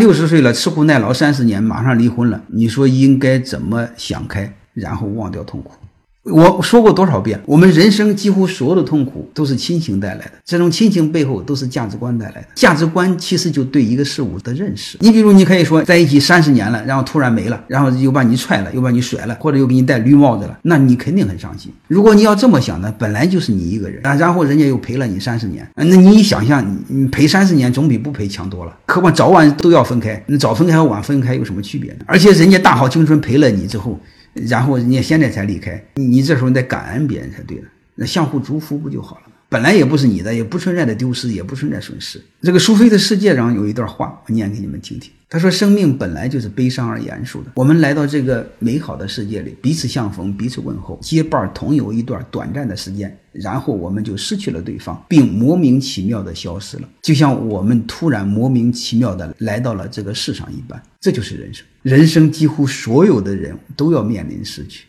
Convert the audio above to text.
六十岁了，吃苦耐劳三十年，马上离婚了，你说应该怎么想开，然后忘掉痛苦？我说过多少遍，我们人生几乎所有的痛苦都是亲情带来的，这种亲情背后都是价值观带来的。价值观其实就对一个事物的认识。你比如，你可以说在一起三十年了，然后突然没了，然后又把你踹了，又把你甩了，或者又给你戴绿帽子了，那你肯定很伤心。如果你要这么想呢，本来就是你一个人啊，然后人家又陪了你三十年，那你想象，你陪三十年总比不陪强多了。何况早晚都要分开，那早分开和晚分开有什么区别呢？而且人家大好青春陪了你之后。然后人家现在才离开，你这时候你得感恩别人才对了，那相互祝福不就好了？本来也不是你的，也不存在的丢失，也不存在损失。这个苏菲的世界上有一段话，我念给你们听听。他说：“生命本来就是悲伤而严肃的。我们来到这个美好的世界里，彼此相逢，彼此问候，结伴同游一段短暂的时间，然后我们就失去了对方，并莫名其妙的消失了，就像我们突然莫名其妙的来到了这个世上一般。这就是人生。人生几乎所有的人都要面临失去。”